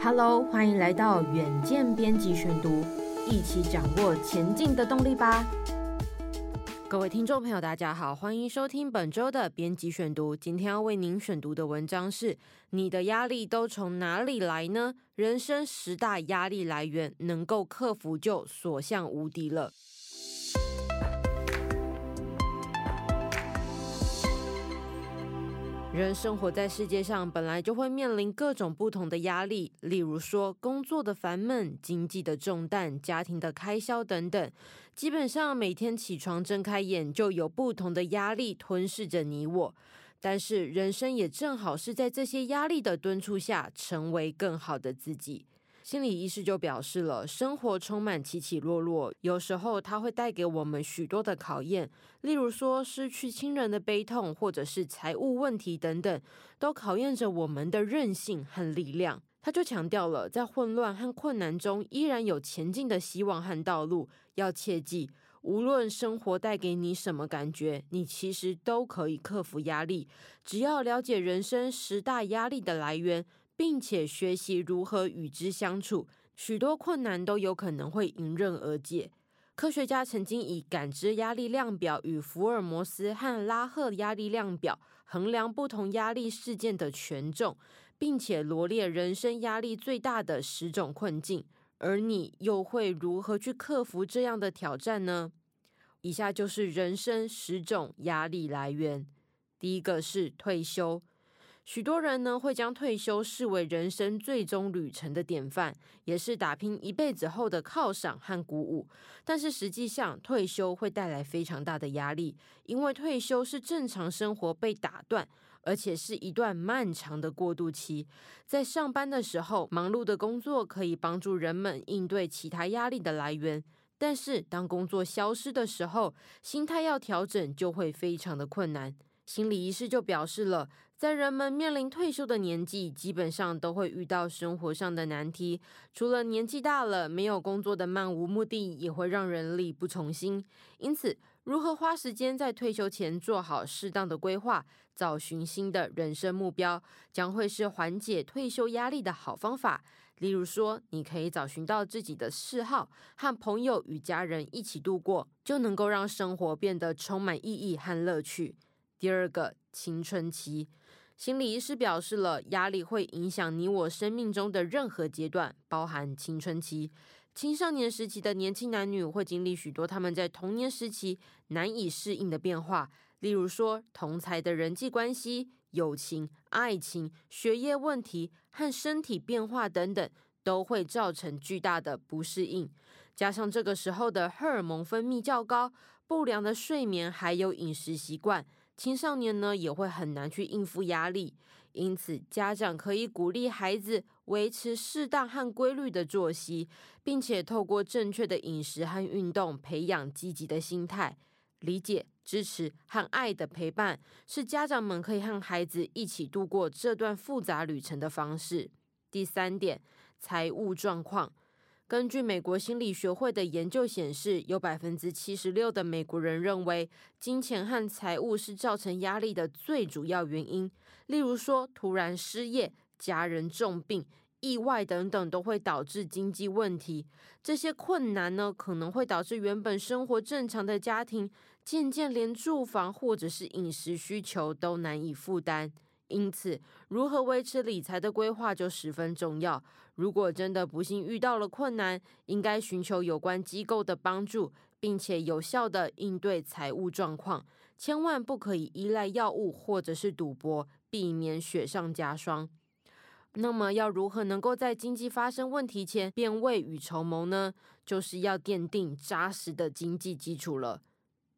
Hello，欢迎来到远见编辑选读，一起掌握前进的动力吧。各位听众朋友，大家好，欢迎收听本周的编辑选读。今天要为您选读的文章是：你的压力都从哪里来呢？人生十大压力来源，能够克服就所向无敌了。人生活在世界上，本来就会面临各种不同的压力，例如说工作的烦闷、经济的重担、家庭的开销等等。基本上每天起床睁开眼，就有不同的压力吞噬着你我。但是人生也正好是在这些压力的敦促下，成为更好的自己。心理医师就表示了，生活充满起起落落，有时候它会带给我们许多的考验，例如说失去亲人的悲痛，或者是财务问题等等，都考验着我们的韧性和力量。他就强调了，在混乱和困难中，依然有前进的希望和道路。要切记，无论生活带给你什么感觉，你其实都可以克服压力，只要了解人生十大压力的来源。并且学习如何与之相处，许多困难都有可能会迎刃而解。科学家曾经以感知压力量表与福尔摩斯和拉赫压力量表衡量不同压力事件的权重，并且罗列人生压力最大的十种困境。而你又会如何去克服这样的挑战呢？以下就是人生十种压力来源。第一个是退休。许多人呢会将退休视为人生最终旅程的典范，也是打拼一辈子后的犒赏和鼓舞。但是实际上，退休会带来非常大的压力，因为退休是正常生活被打断，而且是一段漫长的过渡期。在上班的时候，忙碌的工作可以帮助人们应对其他压力的来源，但是当工作消失的时候，心态要调整就会非常的困难。心理医师就表示了，在人们面临退休的年纪，基本上都会遇到生活上的难题。除了年纪大了，没有工作的漫无目的，也会让人力不从心。因此，如何花时间在退休前做好适当的规划，找寻新的人生目标，将会是缓解退休压力的好方法。例如说，你可以找寻到自己的嗜好，和朋友与家人一起度过，就能够让生活变得充满意义和乐趣。第二个，青春期，心理医师表示了，压力会影响你我生命中的任何阶段，包含青春期。青少年时期的年轻男女会经历许多他们在童年时期难以适应的变化，例如说同才的人际关系、友情、爱情、学业问题和身体变化等等，都会造成巨大的不适应。加上这个时候的荷尔蒙分泌较高，不良的睡眠还有饮食习惯。青少年呢也会很难去应付压力，因此家长可以鼓励孩子维持适当和规律的作息，并且透过正确的饮食和运动培养积极的心态。理解、支持和爱的陪伴是家长们可以和孩子一起度过这段复杂旅程的方式。第三点，财务状况。根据美国心理学会的研究显示，有百分之七十六的美国人认为，金钱和财务是造成压力的最主要原因。例如说，突然失业、家人重病、意外等等，都会导致经济问题。这些困难呢，可能会导致原本生活正常的家庭，渐渐连住房或者是饮食需求都难以负担。因此，如何维持理财的规划就十分重要。如果真的不幸遇到了困难，应该寻求有关机构的帮助，并且有效地应对财务状况。千万不可以依赖药物或者是赌博，避免雪上加霜。那么，要如何能够在经济发生问题前便未雨绸缪呢？就是要奠定扎实的经济基础了。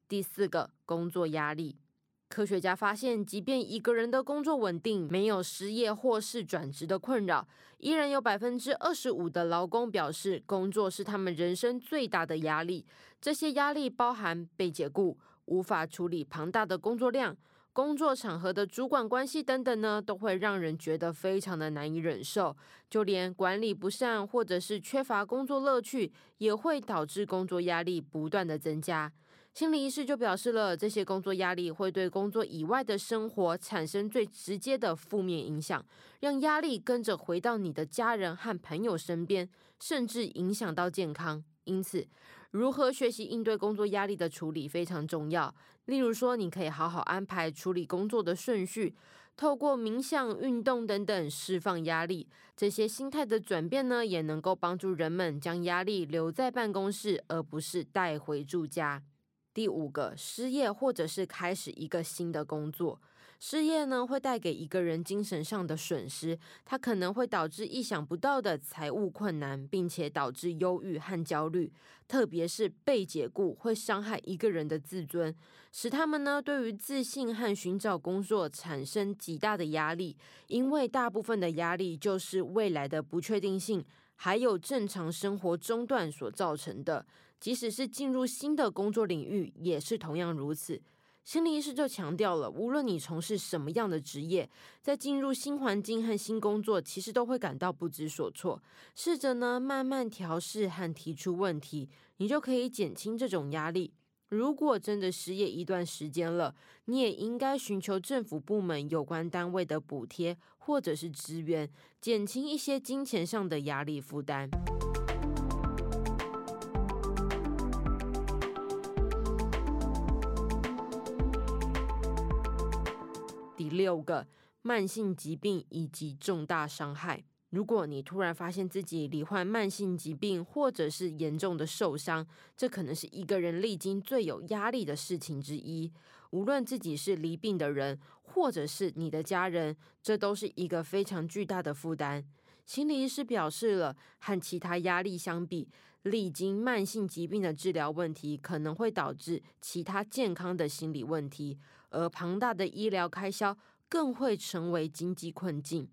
第四个，工作压力。科学家发现，即便一个人的工作稳定，没有失业或是转职的困扰，依然有百分之二十五的劳工表示，工作是他们人生最大的压力。这些压力包含被解雇、无法处理庞大的工作量、工作场合的主管关系等等呢，都会让人觉得非常的难以忍受。就连管理不善或者是缺乏工作乐趣，也会导致工作压力不断的增加。心理医师就表示了，这些工作压力会对工作以外的生活产生最直接的负面影响，让压力跟着回到你的家人和朋友身边，甚至影响到健康。因此，如何学习应对工作压力的处理非常重要。例如说，你可以好好安排处理工作的顺序，透过冥想、运动等等释放压力。这些心态的转变呢，也能够帮助人们将压力留在办公室，而不是带回住家。第五个，失业或者是开始一个新的工作。失业呢，会带给一个人精神上的损失，它可能会导致意想不到的财务困难，并且导致忧郁和焦虑。特别是被解雇，会伤害一个人的自尊，使他们呢，对于自信和寻找工作产生极大的压力。因为大部分的压力就是未来的不确定性，还有正常生活中断所造成的。即使是进入新的工作领域，也是同样如此。心理医师就强调了，无论你从事什么样的职业，在进入新环境和新工作，其实都会感到不知所措。试着呢，慢慢调试和提出问题，你就可以减轻这种压力。如果真的失业一段时间了，你也应该寻求政府部门有关单位的补贴或者是支援，减轻一些金钱上的压力负担。六个慢性疾病以及重大伤害。如果你突然发现自己罹患慢性疾病，或者是严重的受伤，这可能是一个人历经最有压力的事情之一。无论自己是罹病的人，或者是你的家人，这都是一个非常巨大的负担。心理医师表示了，和其他压力相比，历经慢性疾病的治疗问题可能会导致其他健康的心理问题，而庞大的医疗开销更会成为经济困境。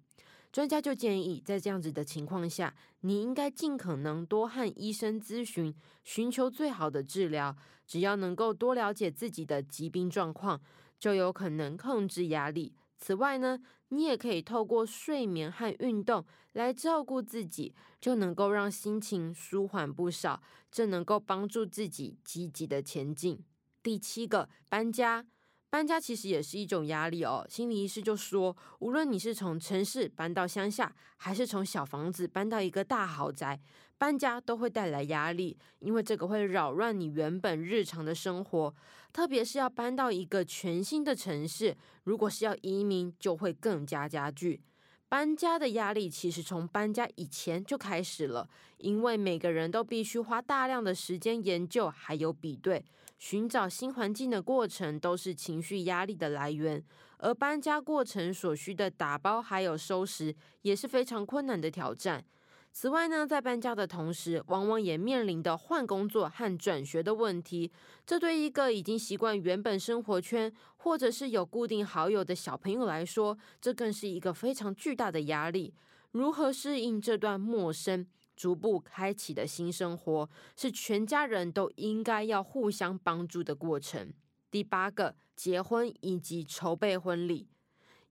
专家就建议，在这样子的情况下，你应该尽可能多和医生咨询，寻求最好的治疗。只要能够多了解自己的疾病状况，就有可能控制压力。此外呢，你也可以透过睡眠和运动来照顾自己，就能够让心情舒缓不少，这能够帮助自己积极的前进。第七个，搬家。搬家其实也是一种压力哦。心理医师就说，无论你是从城市搬到乡下，还是从小房子搬到一个大豪宅，搬家都会带来压力，因为这个会扰乱你原本日常的生活。特别是要搬到一个全新的城市，如果是要移民，就会更加加剧。搬家的压力其实从搬家以前就开始了，因为每个人都必须花大量的时间研究，还有比对。寻找新环境的过程都是情绪压力的来源，而搬家过程所需的打包还有收拾也是非常困难的挑战。此外呢，在搬家的同时，往往也面临的换工作和转学的问题，这对一个已经习惯原本生活圈或者是有固定好友的小朋友来说，这更是一个非常巨大的压力。如何适应这段陌生？逐步开启的新生活，是全家人都应该要互相帮助的过程。第八个，结婚以及筹备婚礼。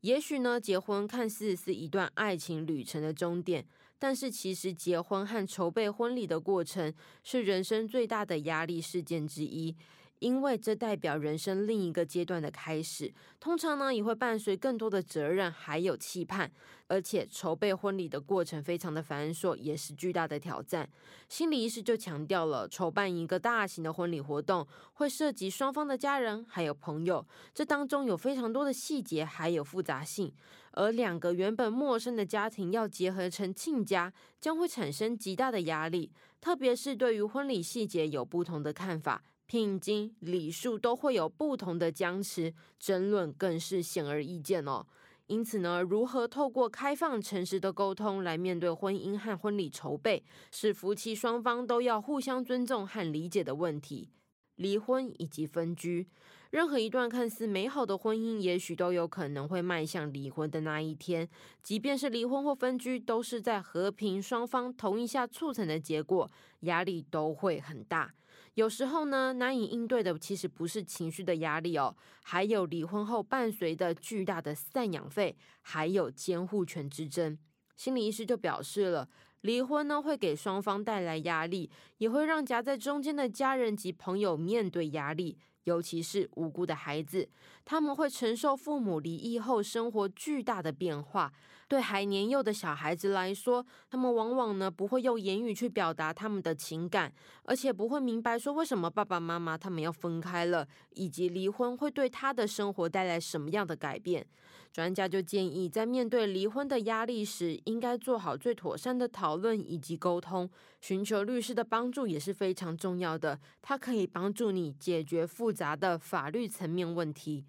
也许呢，结婚看似是一段爱情旅程的终点，但是其实结婚和筹备婚礼的过程，是人生最大的压力事件之一。因为这代表人生另一个阶段的开始，通常呢也会伴随更多的责任还有期盼，而且筹备婚礼的过程非常的繁琐，也是巨大的挑战。心理医师就强调了，筹办一个大型的婚礼活动会涉及双方的家人还有朋友，这当中有非常多的细节还有复杂性，而两个原本陌生的家庭要结合成亲家，将会产生极大的压力，特别是对于婚礼细节有不同的看法。聘金、礼数都会有不同的僵持，争论更是显而易见哦。因此呢，如何透过开放、诚实的沟通来面对婚姻和婚礼筹备，是夫妻双方都要互相尊重和理解的问题。离婚以及分居，任何一段看似美好的婚姻，也许都有可能会迈向离婚的那一天。即便是离婚或分居，都是在和平双方同意下促成的结果，压力都会很大。有时候呢，难以应对的其实不是情绪的压力哦，还有离婚后伴随的巨大的赡养费，还有监护权之争。心理医师就表示了，离婚呢会给双方带来压力，也会让夹在中间的家人及朋友面对压力。尤其是无辜的孩子，他们会承受父母离异后生活巨大的变化。对还年幼的小孩子来说，他们往往呢不会用言语去表达他们的情感，而且不会明白说为什么爸爸妈妈他们要分开了，以及离婚会对他的生活带来什么样的改变。专家就建议，在面对离婚的压力时，应该做好最妥善的讨论以及沟通，寻求律师的帮助也是非常重要的。它可以帮助你解决复杂的法律层面问题。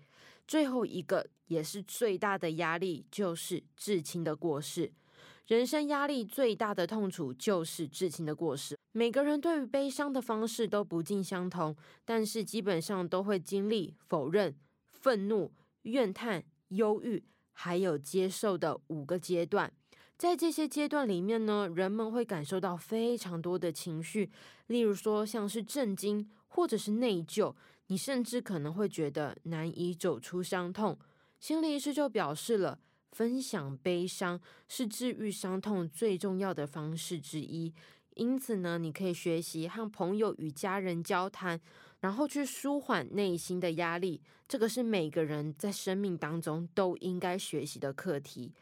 最后一个也是最大的压力，就是至亲的过世。人生压力最大的痛楚就是至亲的过世。每个人对于悲伤的方式都不尽相同，但是基本上都会经历否认、愤怒、怨叹、忧郁，还有接受的五个阶段。在这些阶段里面呢，人们会感受到非常多的情绪，例如说像是震惊，或者是内疚。你甚至可能会觉得难以走出伤痛。心理医师就表示了，分享悲伤是治愈伤痛最重要的方式之一。因此呢，你可以学习和朋友与家人交谈，然后去舒缓内心的压力。这个是每个人在生命当中都应该学习的课题。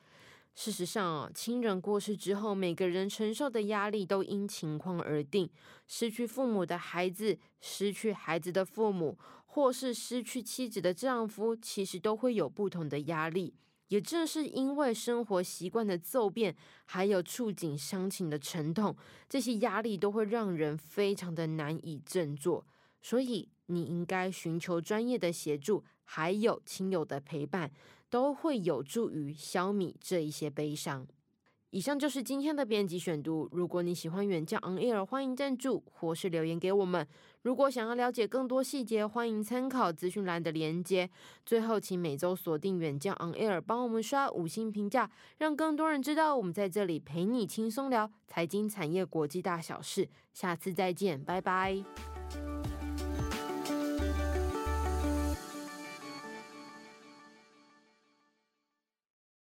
事实上啊，亲人过世之后，每个人承受的压力都因情况而定。失去父母的孩子，失去孩子的父母，或是失去妻子的丈夫，其实都会有不同的压力。也正是因为生活习惯的骤变，还有触景伤情的沉痛，这些压力都会让人非常的难以振作。所以，你应该寻求专业的协助，还有亲友的陪伴。都会有助于消弭这一些悲伤。以上就是今天的编辑选读。如果你喜欢远见 On Air，欢迎赞助或是留言给我们。如果想要了解更多细节，欢迎参考资讯栏的连接。最后，请每周锁定远见 On Air，帮我们刷五星评价，让更多人知道我们在这里陪你轻松聊财经、产业、国际大小事。下次再见，拜拜。